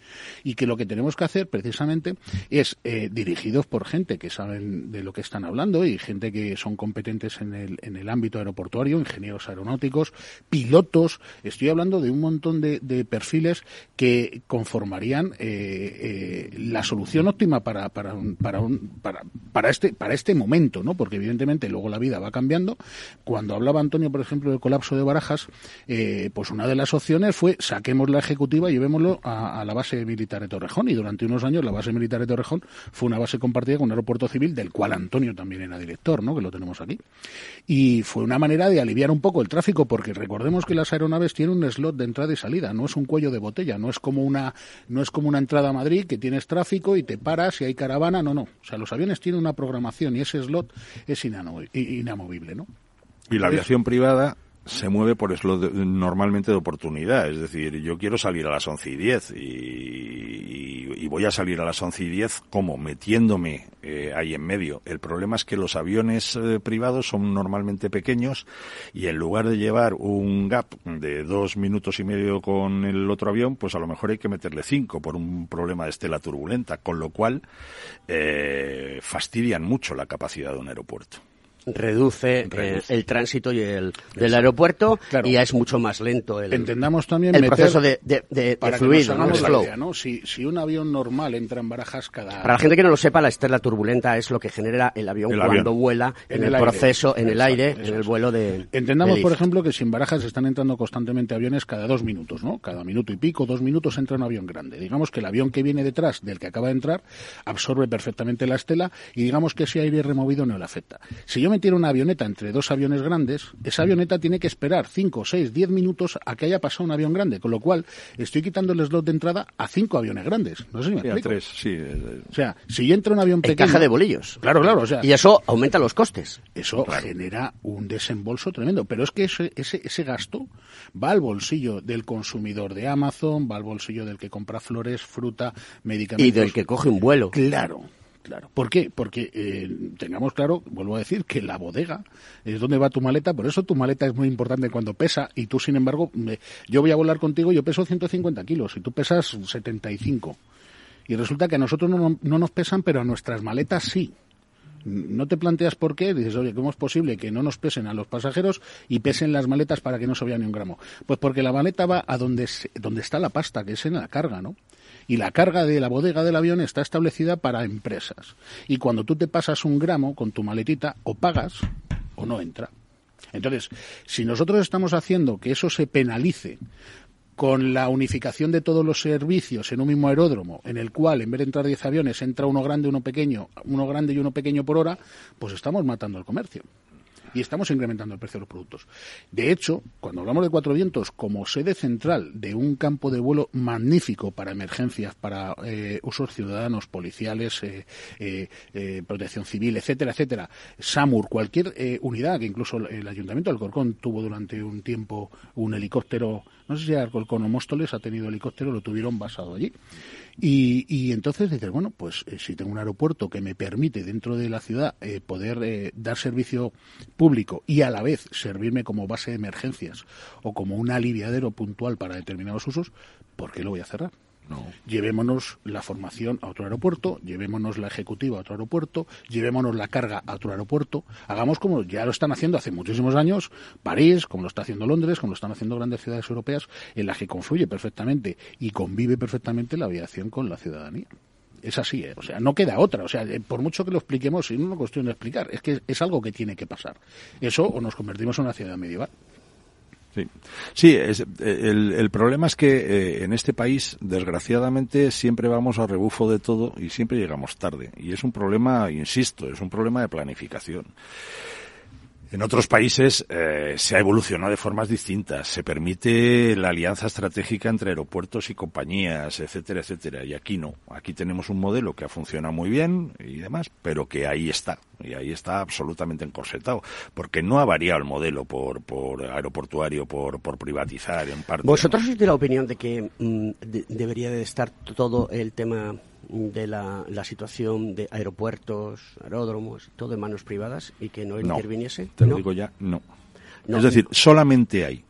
y que lo que tenemos que hacer precisamente es eh, dirigidos por gente que saben de lo que están hablando y gente que son competentes en el, en el ámbito aeroportuario, ingenieros aeronáuticos, pilotos. Estoy hablando de un montón de, perfiles que conformarían eh, eh, la solución óptima para, para, para, para, para, este, para este momento, ¿no? Porque evidentemente luego la vida va cambiando. Cuando hablaba Antonio, por ejemplo, del colapso de Barajas, pues una de las opciones fue saquemos la ejecución y llevémoslo a, la base militar de Torrejón. Y durante unos años la base militar de Torrejón fue una base compartida con un aeropuerto civil, del cual Antonio también era director, ¿no? que lo tenemos aquí. Y fue una manera de aliviar un poco el tráfico, porque recordemos que las aeronaves tienen un slot de entrada y salida, no es un cuello de botella, no es como una, no es como una entrada a Madrid que tienes tráfico y te paras y hay caravana, no, no. O sea, los aviones tienen una programación y ese slot es inamovible, ¿no? Y la aviación privada se mueve por normalmente de oportunidad. Es decir, yo quiero salir a las once y diez y, voy a salir a las once y diez como metiéndome eh, ahí en medio. El problema es que los aviones eh, privados son normalmente pequeños y en lugar de llevar un gap de dos minutos y medio con el otro avión, pues a lo mejor hay que meterle cinco por un problema de estela turbulenta, con lo cual eh, fastidian mucho la capacidad de un aeropuerto reduce, eh, el tránsito y el del aeropuerto y ya es mucho más lento el, entendamos también el proceso de, de, para fluido, ¿no? Si, si, un avión normal entra en Barajas cada para la gente que no lo sepa la estela turbulenta es lo que genera el avión cuando vuela en, el, proceso en el aire en el vuelo de entendamos por ejemplo que si en Barajas están entrando constantemente aviones cada dos minutos no cada minuto y pico dos minutos entra un avión grande. Digamos que el avión que viene detrás del que acaba de entrar absorbe perfectamente la estela y digamos que ese aire removido no le afecta. Si yo metiera una avioneta entre dos aviones grandes, esa avioneta tiene que esperar 5, 6, 10 minutos a que haya pasado un avión grande, con lo cual estoy quitando el slot de entrada a cinco aviones grandes. No sé si me explico. Tres, sí. Eh, eh. O sea, si entra un avión pequeño... caja de bolillos. Claro, claro. O sea, y eso aumenta los costes. Eso genera un desembolso tremendo. Pero es que ese, ese, ese gasto va al bolsillo del consumidor de Amazon, va al bolsillo del que compra flores, fruta, medicamentos... Y del que coge un vuelo. Claro. Claro. ¿Por qué? Porque eh, tengamos claro, vuelvo a decir, que la bodega es donde va tu maleta, por eso tu maleta es muy importante cuando pesa y tú, sin embargo, yo voy a volar contigo, yo peso 150 kilos y tú pesas 75. Y resulta que a nosotros no, no nos pesan, pero a nuestras maletas sí. No te planteas por qué, dices, oye, ¿cómo es posible que no nos pesen a los pasajeros y pesen las maletas para que no se vea ni un gramo? Pues porque la maleta va a donde, donde está la pasta, que es en la carga, ¿no? Y la carga de la bodega del avión está establecida para empresas. Y cuando tú te pasas un gramo con tu maletita, o pagas o no entra. Entonces, si nosotros estamos haciendo que eso se penalice con la unificación de todos los servicios en un mismo aeródromo, en el cual en vez de entrar 10 aviones entra uno grande, uno pequeño, uno grande y uno pequeño por hora, pues estamos matando el comercio y estamos incrementando el precio de los productos. De hecho, cuando hablamos de Cuatro Vientos como sede central de un campo de vuelo magnífico para emergencias, para eh, usos ciudadanos, policiales, eh, eh, protección civil, etcétera, etcétera, SAMUR, cualquier unidad, que incluso el Ayuntamiento del Corcón tuvo durante un tiempo un helicóptero, no sé si Alcorcón o Móstoles ha tenido helicóptero, lo tuvieron basado allí. Y, y entonces dices, bueno, pues eh, si tengo un aeropuerto que me permite dentro de la ciudad eh, poder eh, dar servicio público y a la vez servirme como base de emergencias o como un aliviadero puntual para determinados usos, ¿por qué lo voy a cerrar? Llevémonos la formación a otro aeropuerto, llevémonos la ejecutiva a otro aeropuerto, llevémonos la carga a otro aeropuerto. Hagamos como ya lo están haciendo hace muchísimos años París, como lo está haciendo Londres, como lo están haciendo grandes ciudades europeas, en las que confluye perfectamente y convive perfectamente la aviación con la ciudadanía. Es así, ¿eh? o sea, no queda otra. O sea, eh, por mucho que lo expliquemos, no es una cuestión de explicar, es que es algo que tiene que pasar. Eso o nos convertimos en una ciudad medieval. Sí, sí es, el, el, problema es que eh, en este país, desgraciadamente, siempre vamos a rebufo de todo y siempre llegamos tarde. Y es un problema, insisto, es un problema de planificación. En otros países eh, se ha evolucionado de formas distintas. Se permite la alianza estratégica entre aeropuertos y compañías, etcétera, etcétera. Y aquí no. Aquí tenemos un modelo que ha funcionado muy bien y demás, pero que ahí está. Y ahí está absolutamente encorsetado. Porque no ha variado el modelo por, por aeroportuario, por, por privatizar en parte. ¿Vosotros sois de la opinión de que mm, debería de estar todo el tema de la, situación de aeropuertos, aeródromos, todo en manos privadas y que no, interviniese? Te lo digo ya, no. Es decir, solamente hay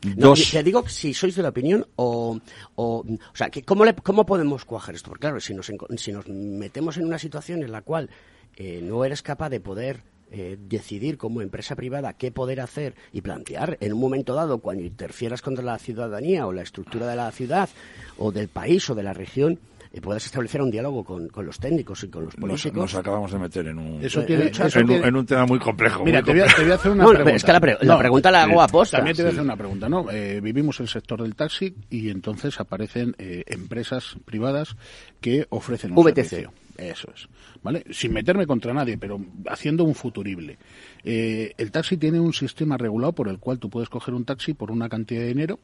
dos... te digo si sois de la opinión o, o, o sea, que ¿cómo, ¿cómo podemos cuajar esto? Porque claro, si nos, si nos metemos en una situación en la cual eh, no eres capaz de poder eh, decidir como empresa privada qué poder hacer y plantear en un momento dado cuando interfieras contra la ciudadanía o la estructura de la ciudad o del país o de la región, y puedas establecer un diálogo con, con, los técnicos y con los políticos. Nos, acabamos de meter en un, en, un tema muy complejo. Mira, te, voy a, hacer una pregunta. Es que la, pregunta la hago a posta. También te voy a hacer una pregunta. ¿no? Eh, vivimos el sector del taxi y entonces aparecen eh, empresas privadas que ofrecen un VTC. servicio. Eso es. ¿Vale? Sin meterme contra nadie, pero haciendo un futurible. Eh, el taxi tiene un sistema regulado por el cual tú puedes coger un taxi por una cantidad de dinero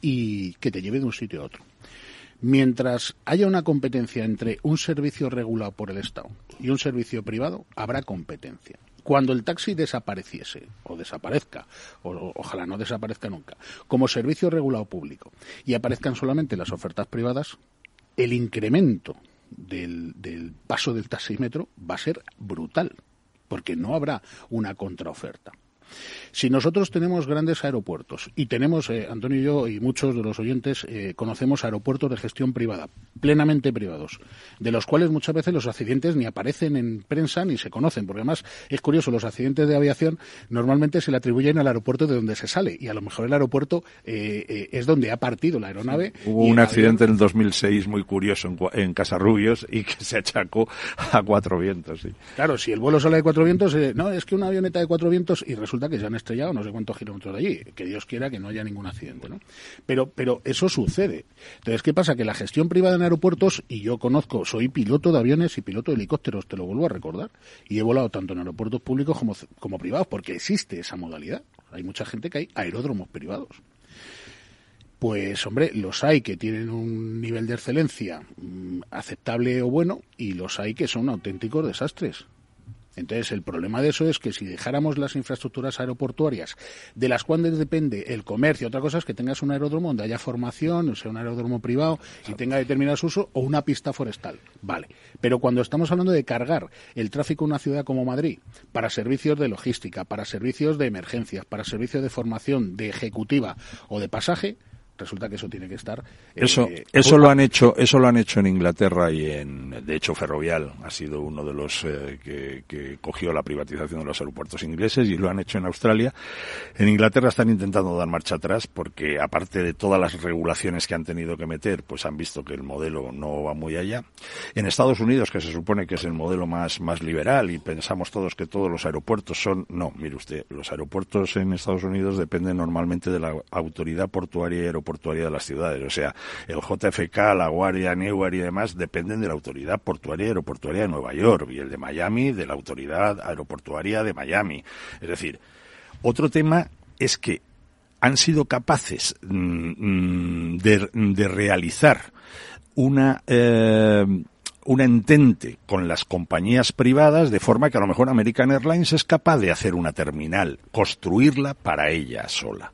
y que te lleve de un sitio a otro. Mientras haya una competencia entre un servicio regulado por el Estado y un servicio privado, habrá competencia. Cuando el taxi desapareciese o desaparezca, o, ojalá no desaparezca nunca, como servicio regulado público y aparezcan solamente las ofertas privadas, el incremento del, del paso del taxímetro va a ser brutal, porque no habrá una contraoferta. Si nosotros tenemos grandes aeropuertos y tenemos, eh, Antonio y yo y muchos de los oyentes eh, conocemos aeropuertos de gestión privada, plenamente privados, de los cuales muchas veces los accidentes ni aparecen en prensa ni se conocen, porque además es curioso, los accidentes de aviación normalmente se le atribuyen al aeropuerto de donde se sale y a lo mejor el aeropuerto eh, es donde ha partido la aeronave. Hubo un accidente en el 2006 muy curioso en, en Casarrubios y que se achacó a cuatro vientos. Sí. Claro, si el vuelo sale de cuatro vientos, no, es que una avioneta de cuatro vientos y resulta que se han estrellado no sé cuántos kilómetros de allí. Que Dios quiera que no haya ningún accidente, ¿no? Pero, pero eso sucede. Entonces, ¿qué pasa? Que la gestión privada en aeropuertos, y yo conozco, soy piloto de aviones y piloto de helicópteros, te lo vuelvo a recordar, y he volado tanto en aeropuertos públicos como, como privados, porque existe esa modalidad. Hay mucha gente que hay aeródromos privados pues hombre, los hay que tienen un nivel de excelencia mm, aceptable o bueno y los hay que son auténticos desastres. Entonces, el problema de eso es que si dejáramos las infraestructuras aeroportuarias, de las cuales depende el comercio, otra cosa es que tengas un aeródromo donde haya formación, o sea, un aeródromo privado y tenga determinados usos, o una pista forestal. Vale. Pero cuando estamos hablando de cargar el tráfico en una ciudad como Madrid para servicios de logística, para servicios de emergencias, para servicios de formación, de ejecutiva o de pasaje, resulta que eso tiene que estar. Eso, eh, eso lo han hecho, eso lo han hecho en Inglaterra y en, de hecho, Ferrovial ha sido uno de los eh, que, que cogió la privatización de los aeropuertos ingleses y lo han hecho en Australia. En Inglaterra están intentando dar marcha atrás porque aparte de todas las regulaciones que han tenido que meter, pues han visto que el modelo no va muy allá. En Estados Unidos, que se supone que es el modelo más, más liberal y pensamos todos que todos los aeropuertos son, no, mire usted, los aeropuertos en Estados Unidos dependen normalmente de la autoridad portuaria y aeroportuaria de las ciudades. O sea, el JFK, la Guardia, Newark y demás dependen de la autoridad portuaria y aeroportuaria de Nueva York y el de Miami de la autoridad aeroportuaria de Miami. Es decir, otro tema es que han sido capaces mm, de, de, realizar una eh, un entente con las compañías privadas de forma que a lo mejor American Airlines es capaz de hacer una terminal, construirla para ella sola.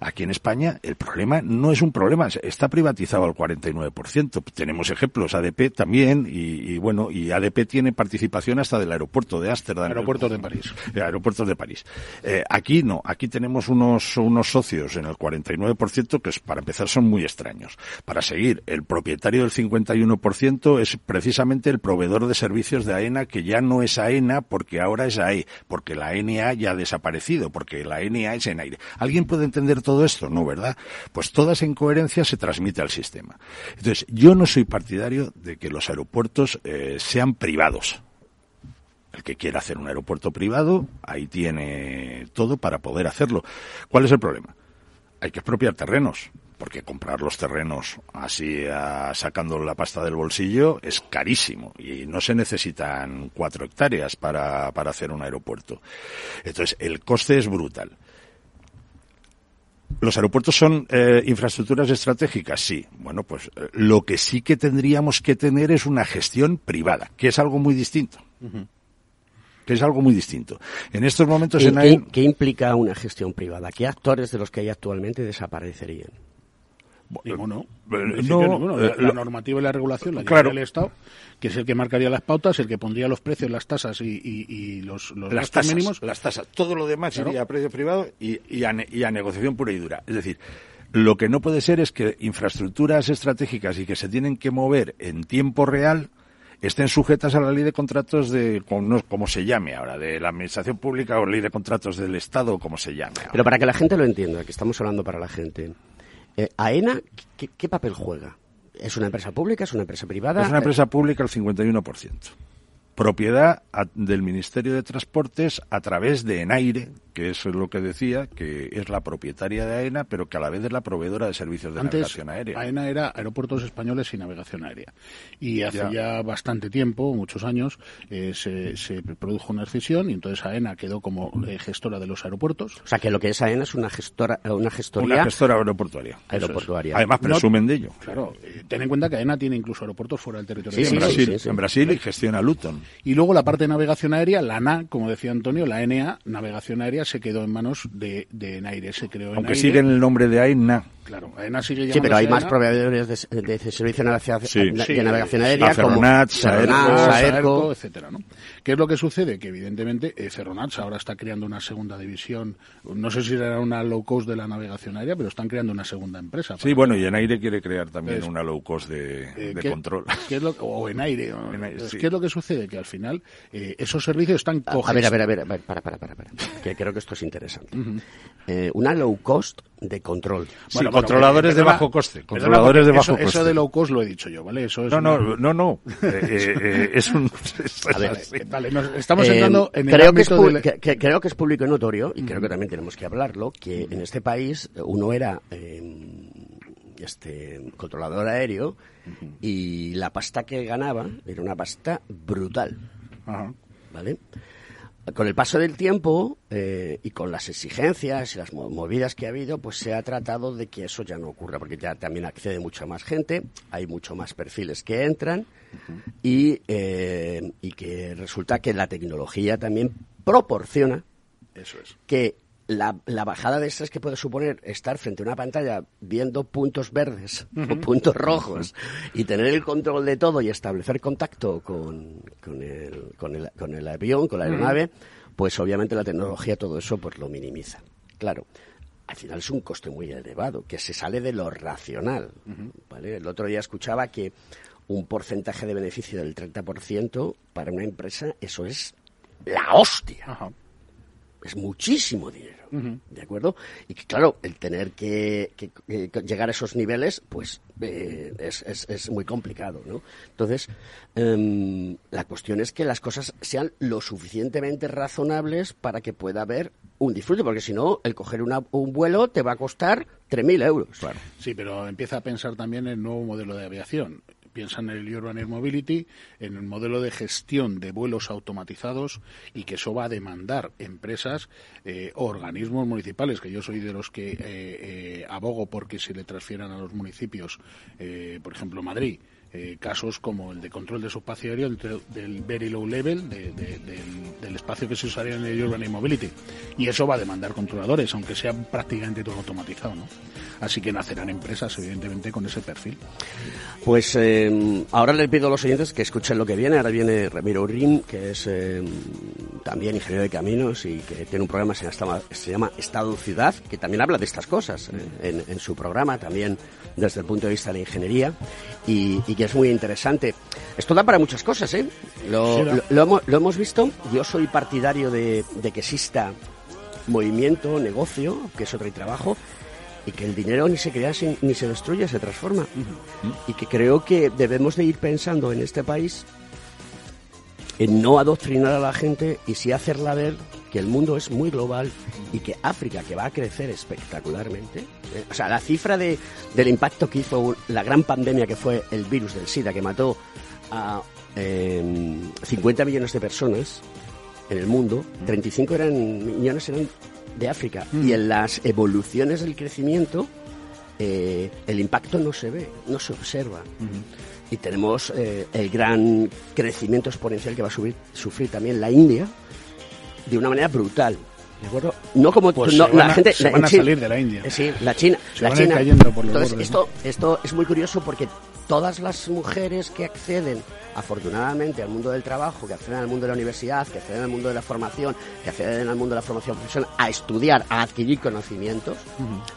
Aquí en España el problema no es un problema, está privatizado al 49%. Tenemos ejemplos, ADP también, y, y bueno, y ADP tiene participación hasta del aeropuerto de Ámsterdam. Aeropuertos de París. aeropuertos de París. Eh, aquí no, aquí tenemos unos, unos socios en el 49% que para empezar son muy extraños. Para seguir, el propietario del 51% es precisamente el proveedor de servicios de AENA que ya no es AENA porque ahora es AE, porque la NA ya ha desaparecido, porque la NA es en aire. ¿Alguien puede entender entender todo esto? No, ¿verdad? Pues toda esa incoherencia se transmite al sistema. Entonces, yo no soy partidario de que los aeropuertos eh, sean privados. El que quiera hacer un aeropuerto privado, ahí tiene todo para poder hacerlo. ¿Cuál es el problema? Hay que expropiar terrenos, porque comprar los terrenos así sacando la pasta del bolsillo es carísimo y no se necesitan cuatro hectáreas para, para hacer un aeropuerto. Entonces, el coste es brutal. ¿Los aeropuertos son eh, infraestructuras estratégicas? Sí. Bueno, pues eh, lo que sí que tendríamos que tener es una gestión privada, que es algo muy distinto. Que es algo muy distinto. En estos momentos en ¿Qué, ¿Qué implica una gestión privada? ¿Qué actores de los que hay actualmente desaparecerían? Ninguno. No, La, la, normativa y la regulación la claro. el Estado, que es el que marcaría las pautas, el que pondría los precios, las tasas y, y, y los, los las tasas, mínimos. Las tasas. Todo lo demás claro. iría a precio privado y, y, a, y a negociación pura y dura. Es decir, lo que no puede ser es que infraestructuras estratégicas y que se tienen que mover en tiempo real estén sujetas a la ley de contratos de, como, como, se llame ahora, de la administración pública o ley de contratos del Estado, como se llame. Ahora. Pero para que la gente lo entienda, que estamos hablando para la gente, eh, ¿AENA ¿qué, ¿qué, papel juega? ¿Es una empresa pública? ¿Es una empresa privada? Es una empresa pública al 51%. Propiedad del Ministerio de Transportes a través de ENAIRE, que eso es lo que decía, que es la propietaria de AENA, pero que a la vez es la proveedora de servicios de Antes, navegación aérea. AENA era Aeropuertos Españoles y Navegación Aérea. Y hace ya, ya bastante tiempo, muchos años, eh, se, se, produjo una escisión y entonces AENA quedó como eh, gestora de los aeropuertos. O sea, que lo que es AENA es una gestora una gestoría una gestora aeroportuaria. aeroportuaria. Además presumen no, de ello. Claro, eh, ten en cuenta que AENA tiene incluso aeropuertos fuera del territorio sí, de en Brasil, sí, sí, en Brasil y gestiona Luton. Y luego la parte de navegación aérea, la NA, como decía Antonio, la NA, navegación aérea, se quedó en manos de, de Naire, se creó en Aunque Naire. sigue en el nombre de AENA. Claro, AENA sigue Sí, pero hay AENA. más proveedores de, de, de servicio de navegación, Sí. de Sí, navegación aérea como Ferronat, Ferronat, Saerco, etcétera, ¿no? ¿Qué es lo que sucede? Que evidentemente eh, Ferronats ahora está creando una segunda división, no sé si será una low cost de la navegación aérea, pero están creando una segunda empresa. Sí, bueno, y en aire quiere crear también Es- una low cost de, Eh, de ¿qué- control. qué es lo, o en aire. o- En aire, sí. ¿Qué es lo que sucede? Que al final eh, esos servicios están A, a ver, a ver, a ver, a ver, para, para, para, para, que creo que esto es interesante. Eh, una low cost de control. Sí, controladores de bajo coste, perdona, controladores de bajo eso, coste. Eso de low cost lo he dicho yo, ¿vale? Eso es No, no, una- no, no. Eh, eh, eh, es un. es A ver, Vale, nos- estamos Eh, entrando en el creo que, es ámbito pu- del- que- que- creo que es público y notorio, y creo que también tenemos que hablarlo, que en este país uno era eh, este controlador aéreo y la pasta que ganaba era una pasta brutal. Ajá. ¿Vale? Con el paso del tiempo eh, y con las exigencias y las mo- movidas que ha habido, pues se ha tratado de que eso ya no ocurra, porque ya también accede mucha más gente, hay mucho más perfiles que entran y, eh, y que resulta que la tecnología también proporciona Eso es. que la, la bajada de estrés que puede suponer estar frente a una pantalla viendo puntos verdes o puntos rojos y tener el control de todo y establecer contacto con, con, el, con, el, con el avión, con la aeronave, pues obviamente la tecnología todo eso pues lo minimiza. Claro. al final es un coste muy elevado, que se sale de lo racional. ¿vale? El otro día escuchaba que un porcentaje de beneficio del 30% para una empresa, eso es la hostia. Es muchísimo dinero. ¿De acuerdo? Y que, claro, el tener que, que- que llegar a esos niveles, pues eh, es, es- es muy complicado, ¿no? Entonces, em, la cuestión es que las cosas sean lo suficientemente razonables para que pueda haber un disfrute, porque si no, el coger una- un vuelo te va a costar 3.000 euros. Sí, pero empieza a pensar también en el nuevo modelo de aviación. Piensa en el Urban Air Mobility, en el modelo de gestión de vuelos automatizados y que eso va a demandar empresas eh, organismos municipales, que yo soy de los que eh, eh, abogo porque se le transfieran a los municipios, por ejemplo, Madrid, eh, casos como el de control de su espacio aéreo del, very low level, de- de- del, espacio que se usaría en el Urban Mobility. Y eso va a demandar controladores, aunque sea prácticamente todo automatizado, ¿no? Así que nacerán empresas, evidentemente, con ese perfil. Pues eh, ahora les pido a los oyentes que escuchen lo que viene. Ahora viene Ramiro Rim, que es eh, también ingeniero de caminos y que tiene un programa se llama, se llama Estado Ciudad, que también habla de estas cosas en, en su programa, también desde el punto de vista de la ingeniería, y, y que es muy interesante. Esto da para muchas cosas, ¿eh? Lo, Sí, lo- lo hemos, lo hemos visto. Yo soy partidario de, de que exista movimiento, negocio, que es otro trabajo, y que el dinero ni se crea ni se destruye, se transforma. Y que creo que debemos de ir pensando en este país en no adoctrinar a la gente y sí hacerla ver que el mundo es muy global y que África, que va a crecer espectacularmente, eh, o sea, la cifra de, del impacto que hizo la gran pandemia que fue el virus del SIDA, que mató a eh, 50 millones de personas en el mundo, 35 eran, millones eran de África. Y en las evoluciones del crecimiento, eh, el impacto no se ve, no se observa. Y tenemos eh, el gran crecimiento exponencial que va a subir- sufrir también la India de una manera brutal. ¿De acuerdo? No como Pues no, la a- gente se la- van a China- salir de la India. eh, Sí, la China, Se la van China. cayendo por los Entonces, bordes, esto, esto es muy curioso porque todas las mujeres que acceden afortunadamente al mundo del trabajo, que acceden al mundo de la universidad, que acceden al mundo de la formación, que acceden al mundo de la formación profesional, a estudiar, a adquirir conocimientos,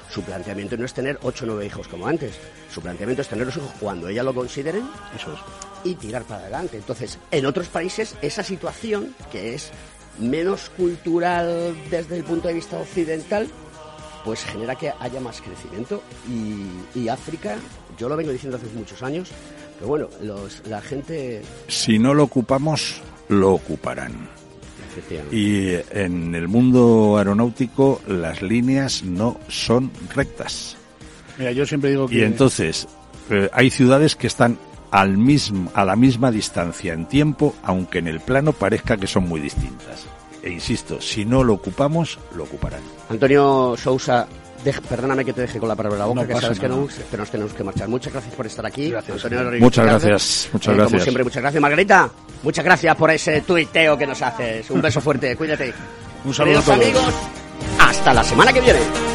su planteamiento no es tener ocho o nueve hijos como antes. Su planteamiento es tener los hijos cuando ellas lo consideren y tirar para adelante. Entonces, en otros países, esa situación, que es menos cultural desde el punto de vista occidental, pues genera que haya más crecimiento. Y, y África, yo lo vengo diciendo hace muchos años, pero bueno, los, la gente... Si no lo ocupamos, lo ocuparán. efectivamente, Y en el mundo aeronáutico las líneas no son rectas. Mira, yo siempre digo que... Y entonces eh, hay ciudades que están al mismo, a la misma distancia en tiempo, aunque en el plano parezca que son muy distintas. E insisto, si no lo ocupamos, lo ocuparán. Antonio Sousa, perdóname que te deje con la palabra en la boca, No que sabes que, nos tenemos que marchar. Muchas gracias por estar aquí. Antonio Rodríguez Muchas gracias, muchas Eh, Como gracias. siempre, muchas gracias. Margarita, muchas gracias por ese tuiteo que nos haces. Un beso fuerte, cuídate. Un saludo a todos. amigos, hasta la semana que viene.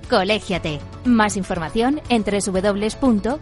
Colégiate. Más información en www.cogitim.es.